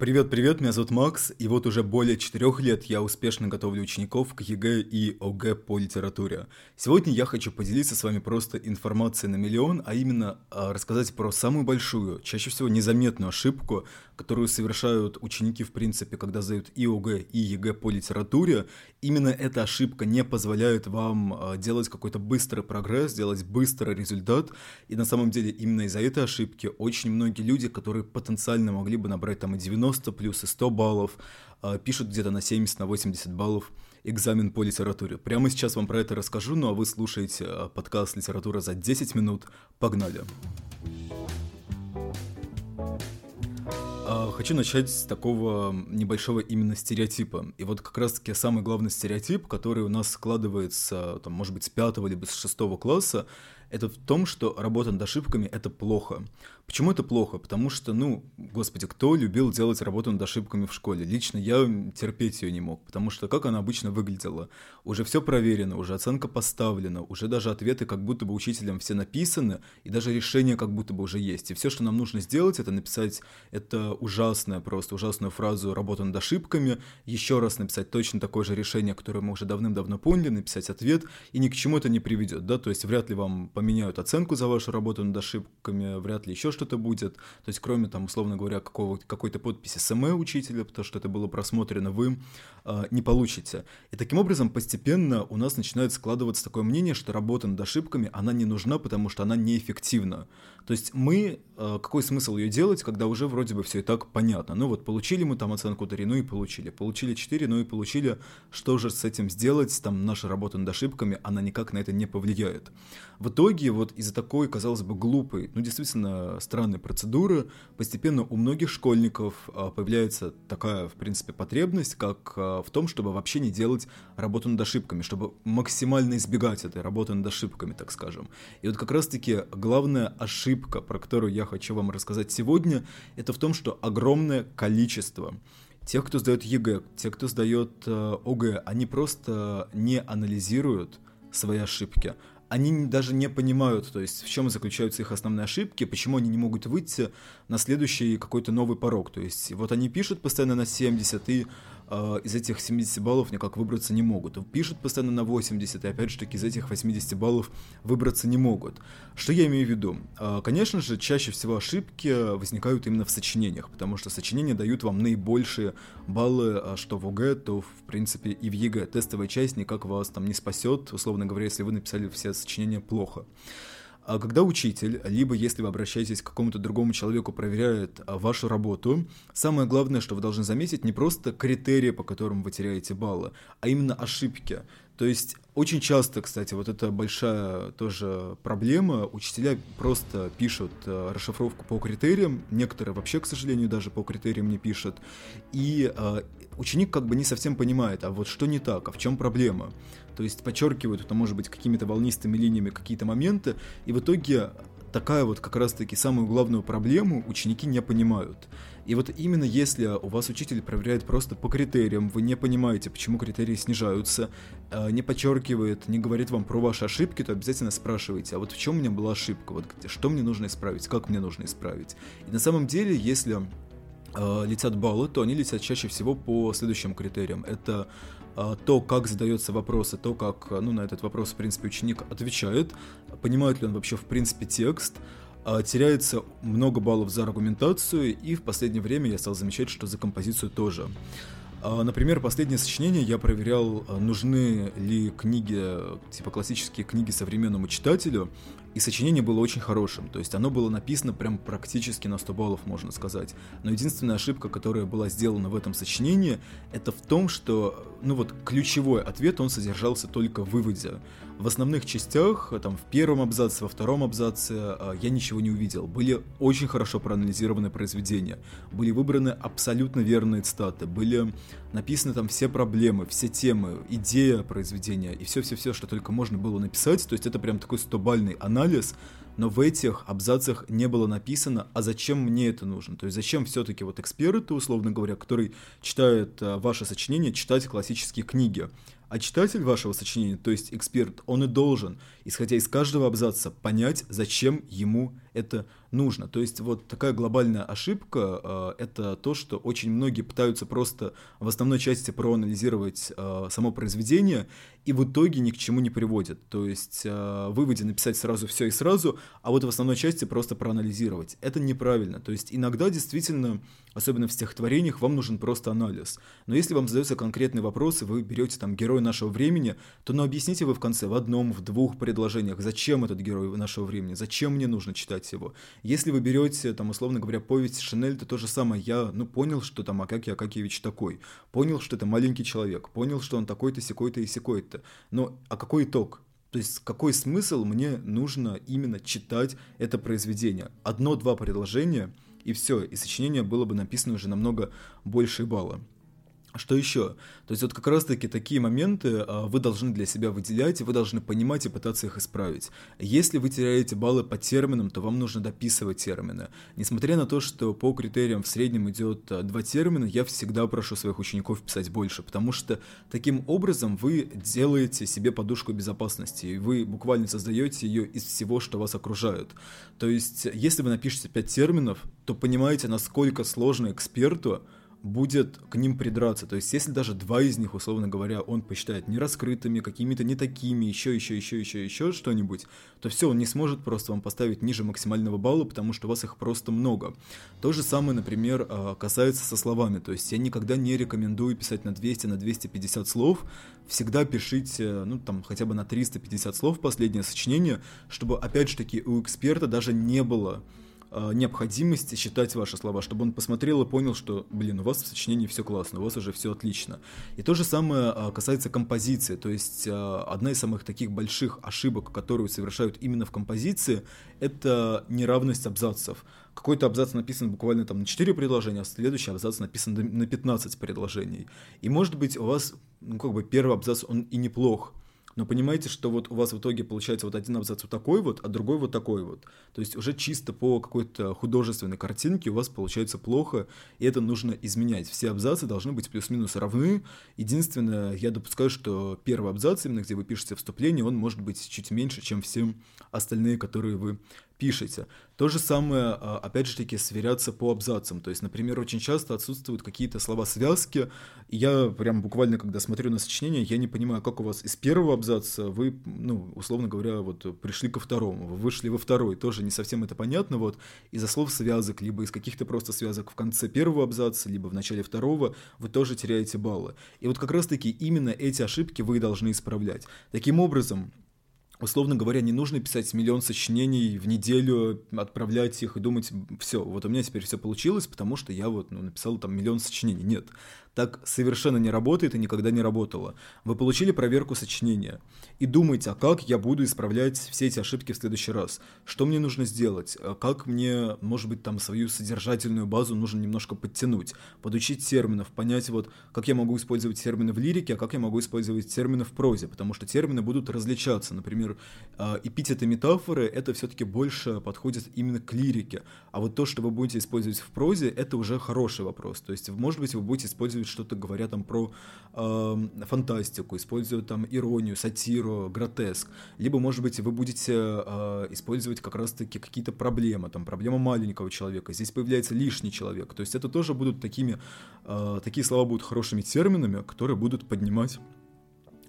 Привет-привет, меня зовут Макс, и вот уже более четырех лет я успешно готовлю учеников к ЕГЭ и ОГЭ по литературе. Сегодня я хочу поделиться с вами просто информацией на миллион, а именно а, рассказать про самую большую, чаще всего незаметную ошибку, которую совершают ученики, в принципе, когда сдают и ОГЭ, и ЕГЭ по литературе. Именно эта ошибка не позволяет вам а, делать какой-то быстрый прогресс, делать быстрый результат, и на самом деле именно из-за этой ошибки очень многие люди, которые потенциально могли бы набрать там и 90 90 плюс и 100 баллов, а, пишут где-то на 70, на 80 баллов экзамен по литературе. Прямо сейчас вам про это расскажу, ну а вы слушаете а, подкаст «Литература за 10 минут». Погнали! А, хочу начать с такого небольшого именно стереотипа. И вот как раз-таки самый главный стереотип, который у нас складывается, там, может быть, с пятого либо с шестого класса, это в том, что работа над ошибками — это плохо. Почему это плохо? Потому что, ну, господи, кто любил делать работу над ошибками в школе? Лично я терпеть ее не мог, потому что как она обычно выглядела? Уже все проверено, уже оценка поставлена, уже даже ответы как будто бы учителям все написаны, и даже решение как будто бы уже есть. И все, что нам нужно сделать, это написать это ужасное, просто ужасную фразу «работа над ошибками», еще раз написать точно такое же решение, которое мы уже давным-давно поняли, написать ответ, и ни к чему это не приведет, да, то есть вряд ли вам поменяют оценку за вашу работу над ошибками, вряд ли еще что-то будет. То есть кроме там, условно говоря, какого, какой-то подписи СМЭ учителя, потому что это было просмотрено, вы э, не получите. И таким образом постепенно у нас начинает складываться такое мнение, что работа над ошибками, она не нужна, потому что она неэффективна. То есть мы, э, какой смысл ее делать, когда уже вроде бы все и так понятно. Ну вот получили мы там оценку 3, ну и получили. Получили 4, ну и получили. Что же с этим сделать? Там наша работа над ошибками, она никак на это не повлияет. В итоге вот из-за такой, казалось бы, глупой, ну действительно странной процедуры, постепенно у многих школьников а, появляется такая, в принципе, потребность, как а, в том, чтобы вообще не делать работу над ошибками, чтобы максимально избегать этой работы над ошибками, так скажем. И вот как раз-таки главная ошибка, про которую я хочу вам рассказать сегодня, это в том, что огромное количество тех, кто сдает ЕГЭ, те, кто сдает э, ОГЭ, они просто не анализируют свои ошибки они даже не понимают, то есть в чем заключаются их основные ошибки, почему они не могут выйти на следующий какой-то новый порог. То есть вот они пишут постоянно на 70, и из этих 70 баллов никак выбраться не могут. Пишут постоянно на 80, и опять же таки из этих 80 баллов выбраться не могут. Что я имею в виду? Э, конечно же, чаще всего ошибки возникают именно в сочинениях, потому что сочинения дают вам наибольшие баллы, а что в ОГЭ, то в принципе и в ЕГЭ. Тестовая часть никак вас там не спасет, условно говоря, если вы написали все сочинения плохо. А когда учитель, либо если вы обращаетесь к какому-то другому человеку, проверяет а, вашу работу, самое главное, что вы должны заметить, не просто критерии, по которым вы теряете баллы, а именно ошибки. То есть очень часто, кстати, вот это большая тоже проблема. Учителя просто пишут э, расшифровку по критериям, некоторые вообще, к сожалению, даже по критериям не пишут. И э, ученик как бы не совсем понимает, а вот что не так, а в чем проблема. То есть подчеркивают, это может быть какими-то волнистыми линиями какие-то моменты, и в итоге такая вот как раз-таки самую главную проблему ученики не понимают. И вот именно если у вас учитель проверяет просто по критериям, вы не понимаете, почему критерии снижаются, э, не подчеркивает, не говорит вам про ваши ошибки, то обязательно спрашивайте, а вот в чем у меня была ошибка, вот что мне нужно исправить, как мне нужно исправить. И на самом деле, если э, летят баллы, то они летят чаще всего по следующим критериям. Это э, то, как задается вопрос, и то, как ну, на этот вопрос, в принципе, ученик отвечает, понимает ли он вообще, в принципе, текст, теряется много баллов за аргументацию, и в последнее время я стал замечать, что за композицию тоже. А, например, последнее сочинение я проверял, а, нужны ли книги, типа классические книги современному читателю, и сочинение было очень хорошим, то есть оно было написано прям практически на 100 баллов, можно сказать. Но единственная ошибка, которая была сделана в этом сочинении, это в том, что, ну вот, ключевой ответ, он содержался только в выводе. В основных частях, там, в первом абзаце, во втором абзаце, а, я ничего не увидел. Были очень хорошо проанализированы произведения, были выбраны абсолютно верные цитаты, были написаны там все проблемы, все темы, идея произведения и все-все-все, что только можно было написать, то есть это прям такой стобальный анализ, анализ, но в этих абзацах не было написано, а зачем мне это нужно. То есть зачем все-таки вот эксперты, условно говоря, который читает а, ваше сочинение, читать классические книги. А читатель вашего сочинения, то есть эксперт, он и должен, исходя из каждого абзаца, понять, зачем ему это нужно. То есть вот такая глобальная ошибка э, это то, что очень многие пытаются просто в основной части проанализировать э, само произведение и в итоге ни к чему не приводят. То есть э, выводе написать сразу все и сразу, а вот в основной части просто проанализировать. Это неправильно. То есть иногда действительно, особенно в стихотворениях, вам нужен просто анализ. Но если вам задается конкретный вопрос, и вы берете там героя нашего времени, то ну объясните вы в конце в одном, в двух предложениях, зачем этот герой нашего времени, зачем мне нужно читать его. Если вы берете, там, условно говоря, повесть Шинель, то то же самое. Я, ну, понял, что там Акакий Акакиевич такой. Понял, что это маленький человек. Понял, что он такой-то, секой-то и секой-то. Но, а какой итог? То есть какой смысл мне нужно именно читать это произведение? Одно-два предложения, и все, и сочинение было бы написано уже намного больше балла. Что еще? То есть вот как раз-таки такие моменты а, вы должны для себя выделять, и вы должны понимать и пытаться их исправить. Если вы теряете баллы по терминам, то вам нужно дописывать термины. Несмотря на то, что по критериям в среднем идет а, два термина, я всегда прошу своих учеников писать больше, потому что таким образом вы делаете себе подушку безопасности, и вы буквально создаете ее из всего, что вас окружает. То есть если вы напишете пять терминов, то понимаете, насколько сложно эксперту будет к ним придраться. То есть, если даже два из них, условно говоря, он посчитает нераскрытыми, какими-то не такими, еще, еще, еще, еще, еще что-нибудь, то все, он не сможет просто вам поставить ниже максимального балла, потому что у вас их просто много. То же самое, например, а, касается со словами. То есть, я никогда не рекомендую писать на 200, на 250 слов. Всегда пишите, ну, там, хотя бы на 350 слов последнее сочинение, чтобы, опять же таки, у эксперта даже не было необходимости читать ваши слова, чтобы он посмотрел и понял, что, блин, у вас в сочинении все классно, у вас уже все отлично. И то же самое э, касается композиции, то есть э, одна из самых таких больших ошибок, которую совершают именно в композиции, это неравность абзацев. Какой-то абзац написан буквально там на 4 предложения, а следующий абзац написан на 15 предложений. И может быть у вас, ну как бы первый абзац, он и неплох, но понимаете, что вот у вас в итоге получается вот один абзац вот такой вот, а другой вот такой вот. То есть уже чисто по какой-то художественной картинке у вас получается плохо, и это нужно изменять. Все абзацы должны быть плюс-минус равны. Единственное, я допускаю, что первый абзац, именно где вы пишете вступление, он может быть чуть меньше, чем все остальные, которые вы пишете. То же самое, а, опять же таки, сверяться по абзацам. То есть, например, очень часто отсутствуют какие-то слова-связки. И я прям буквально, когда смотрю на сочинение, я не понимаю, как у вас из первого абзаца вы, ну, условно говоря, вот пришли ко второму, вы вышли во второй. Тоже не совсем это понятно. Вот из-за слов-связок, либо из каких-то просто связок в конце первого абзаца, либо в начале второго, вы тоже теряете баллы. И вот как раз-таки именно эти ошибки вы должны исправлять. Таким образом, условно говоря, не нужно писать миллион сочинений в неделю, отправлять их и думать, все, вот у меня теперь все получилось, потому что я вот ну, написал там миллион сочинений. Нет, так совершенно не работает и никогда не работало. Вы получили проверку сочинения и думаете, а как я буду исправлять все эти ошибки в следующий раз? Что мне нужно сделать? А как мне, может быть, там свою содержательную базу нужно немножко подтянуть, подучить терминов, понять вот, как я могу использовать термины в лирике, а как я могу использовать термины в прозе, потому что термины будут различаться. Например, а, эпитеты метафоры, это все-таки больше подходит именно к лирике, а вот то, что вы будете использовать в прозе, это уже хороший вопрос. То есть, может быть, вы будете использовать что-то, говоря там про э, фантастику, используют там иронию, сатиру, гротеск. Либо, может быть, вы будете э, использовать как раз-таки какие-то проблемы, там проблема маленького человека, здесь появляется лишний человек. То есть это тоже будут такими, э, такие слова будут хорошими терминами, которые будут поднимать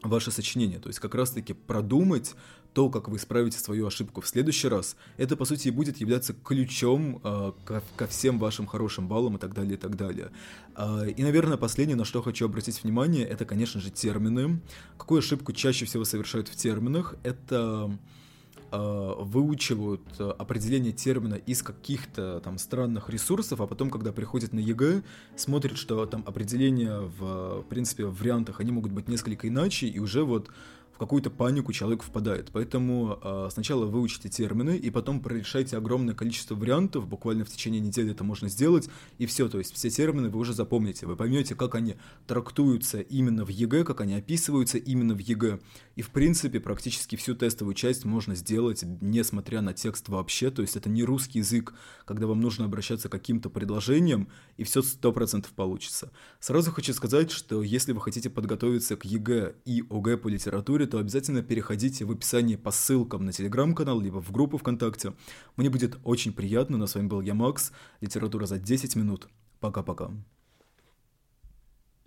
ваше сочинение. То есть как раз-таки продумать то, как вы исправите свою ошибку в следующий раз, это, по сути, и будет являться ключом э, ко, ко всем вашим хорошим баллам и так далее, и так далее. Э, и, наверное, последнее, на что хочу обратить внимание, это, конечно же, термины. Какую ошибку чаще всего совершают в терминах? Это э, выучивают определение термина из каких-то там странных ресурсов, а потом, когда приходят на ЕГЭ, смотрят, что там определения в, в принципе, в вариантах, они могут быть несколько иначе, и уже вот какую-то панику человек впадает. Поэтому э, сначала выучите термины, и потом прорешайте огромное количество вариантов, буквально в течение недели это можно сделать, и все, то есть все термины вы уже запомните, вы поймете, как они трактуются именно в ЕГЭ, как они описываются именно в ЕГЭ. И в принципе практически всю тестовую часть можно сделать, несмотря на текст вообще, то есть это не русский язык, когда вам нужно обращаться к каким-то предложениям, и все 100% получится. Сразу хочу сказать, что если вы хотите подготовиться к ЕГЭ и ОГЭ по литературе, то обязательно переходите в описании по ссылкам на телеграм-канал, либо в группу ВКонтакте. Мне будет очень приятно, но с вами был я, Макс, литература за 10 минут. Пока-пока.